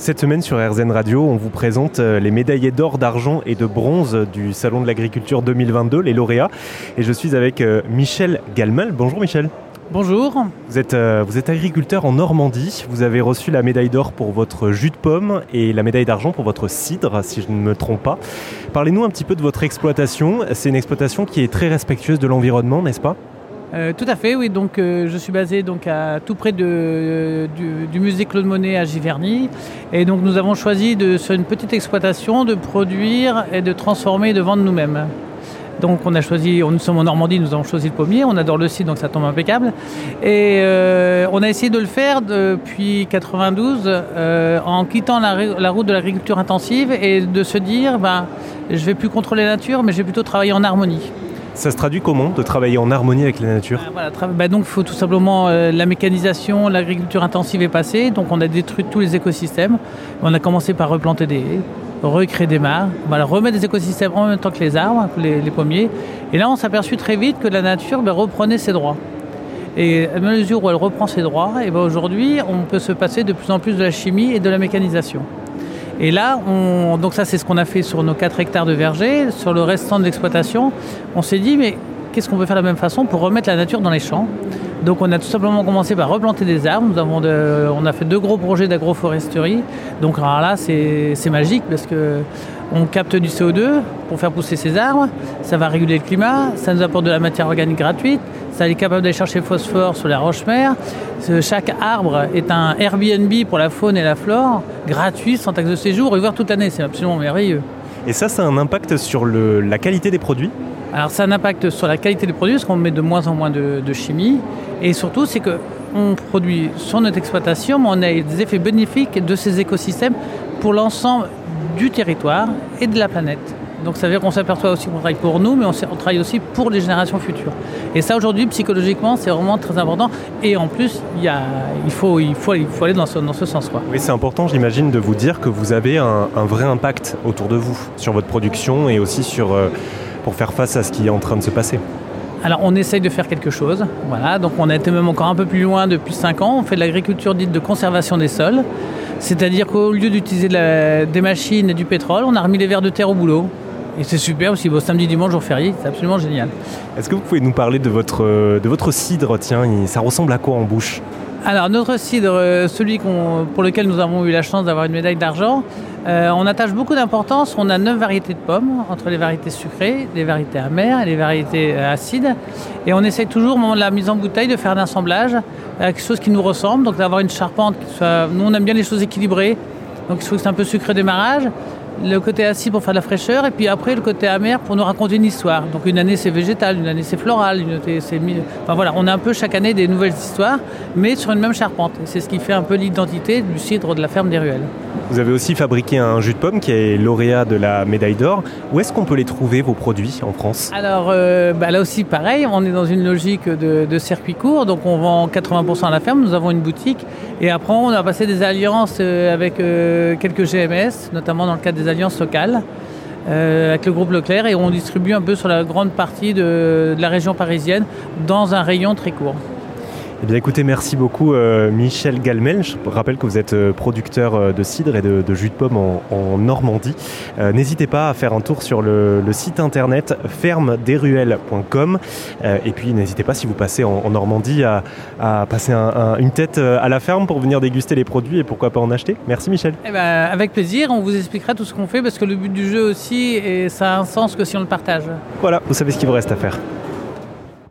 Cette semaine sur RZN Radio, on vous présente euh, les médaillés d'or, d'argent et de bronze du Salon de l'Agriculture 2022, les lauréats. Et je suis avec euh, Michel Galmal. Bonjour Michel. Bonjour. Vous êtes, euh, vous êtes agriculteur en Normandie. Vous avez reçu la médaille d'or pour votre jus de pomme et la médaille d'argent pour votre cidre, si je ne me trompe pas. Parlez-nous un petit peu de votre exploitation. C'est une exploitation qui est très respectueuse de l'environnement, n'est-ce pas? Euh, tout à fait, oui. Donc, euh, je suis basé donc à tout près de, du, musée Claude Monet à Giverny. Et donc, nous avons choisi de, sur une petite exploitation de produire et de transformer et de vendre nous-mêmes. Donc, on a choisi, nous sommes en Normandie, nous avons choisi le pommier. On adore le site, donc ça tombe impeccable. Et euh, on a essayé de le faire depuis 92 euh, en quittant la, la route de l'agriculture intensive et de se dire, ben, je vais plus contrôler la nature, mais je vais plutôt travailler en harmonie. Ça se traduit comment de travailler en harmonie avec la nature tra- bah donc il faut tout simplement euh, la mécanisation, l'agriculture intensive est passée, donc on a détruit tous les écosystèmes. On a commencé par replanter des haies, recréer des mares, remettre des écosystèmes en même temps que les arbres, les, pommiers. Et là on s'est aperçu très vite que la nature bah, reprenait ses droits. Et à mesure où elle reprend ses droits, ben aujourd'hui on peut se passer de plus en plus de la chimie et de la mécanisation. Et là, on, donc ça c'est ce qu'on a fait sur nos 4 hectares de verger. Sur le restant de l'exploitation, on s'est dit mais qu'est-ce qu'on peut faire de la même façon pour remettre la nature dans les champs? Donc on a tout simplement commencé par replanter des arbres. Nous avons on a fait deux gros projets d'agroforesterie. Donc là c'est magique parce que on capte du CO2 pour faire pousser ces arbres. Ça va réguler le climat. Ça nous apporte de la matière organique gratuite. Ça est capable d'aller chercher le phosphore sur la roche-mère. Chaque arbre est un Airbnb pour la faune et la flore, gratuit, sans taxe de séjour, et voir toute l'année. C'est absolument merveilleux. Et ça, ça a un impact sur le- la qualité des produits? Alors ça a un impact sur la qualité des produits parce qu'on met de moins en moins de, de chimie. Et surtout, c'est que on produit sur notre exploitation, mais on a des effets bénéfiques de ces écosystèmes pour l'ensemble du territoire et de la planète. Donc ça veut dire qu'on s'aperçoit aussi qu'on travaille pour nous, mais on, travaille aussi pour les générations futures. Et ça aujourd'hui, psychologiquement, c'est vraiment très important. Et en plus, il, y a, il, faut, il, faut, il faut aller dans ce, dans ce sens. Quoi. Oui, c'est important, j'imagine, de vous dire que vous avez un, un vrai impact autour de vous, sur votre production et aussi sur, euh, pour faire face à ce qui est en train de se passer. Alors on essaye de faire quelque chose, voilà, donc on a été même encore un peu plus loin depuis 5 ans, on fait de l'agriculture dite de conservation des sols, c'est-à-dire qu'au lieu d'utiliser de la- des machines et du pétrole, on a remis les vers de terre au boulot. Et c'est super aussi, beau samedi, dimanche, jour férié, c'est absolument génial. Est-ce que vous pouvez nous parler de votre, de votre cidre? Tiens, ça ressemble à quoi en bouche? Alors notre cidre, euh, celui pour lequel nous avons eu la chance d'avoir une médaille d'argent, euh, on attache beaucoup d'importance. On a neuf variétés de pommes, entre les variétés sucrées, les variétés amères et les variétés euh, acides. Et on essaye toujours, au moment de la mise en bouteille, de faire un assemblage avec quelque chose qui nous ressemble. Donc d'avoir une charpente qui soit... Nous, on aime bien les choses équilibrées. Donc il faut que c'est un peu sucré démarrage. Le côté acide pour faire de la fraîcheur. Et puis après, le côté amer pour nous raconter une histoire. Donc une année, c'est végétal, une année, c'est floral, une année, c'est... Enfin voilà, on a un peu chaque année des nouvelles histoires, mais sur une même charpente. C'est ce qui fait un peu l'identité du cidre de la ferme des ruelles. Vous avez aussi fabriqué un jus de pomme qui est lauréat de la médaille d'or. Où est-ce qu'on peut les trouver, vos produits, en France? Alors euh, bah là aussi pareil, on est dans une logique de, de circuit court, donc on vend 80% à la ferme, nous avons une boutique et après on a passé des alliances euh, avec euh, quelques GMS, notamment dans le cadre des alliances locales. euh, avec le groupe Leclerc et on distribue un peu sur la grande partie de la région parisienne dans un rayon très court. Eh bien écoutez, merci beaucoup euh, Michel Galmel. Je rappelle que vous êtes euh, producteur euh, de cidre et de, de jus de pomme en, en Normandie. Euh, N'hésitez pas à faire un tour sur le, le site internet fermedesruelles.com Euh, et puis n'hésitez pas si vous passez en, en Normandie à, à passer un- un- une tête à la ferme pour venir déguster les produits et pourquoi pas en acheter. Merci Michel. Eh ben, avec plaisir, on vous expliquera tout ce qu'on fait parce que le but du jeu aussi, et ça a un sens que si on le partage. Voilà, vous savez ce qu'il vous reste à faire.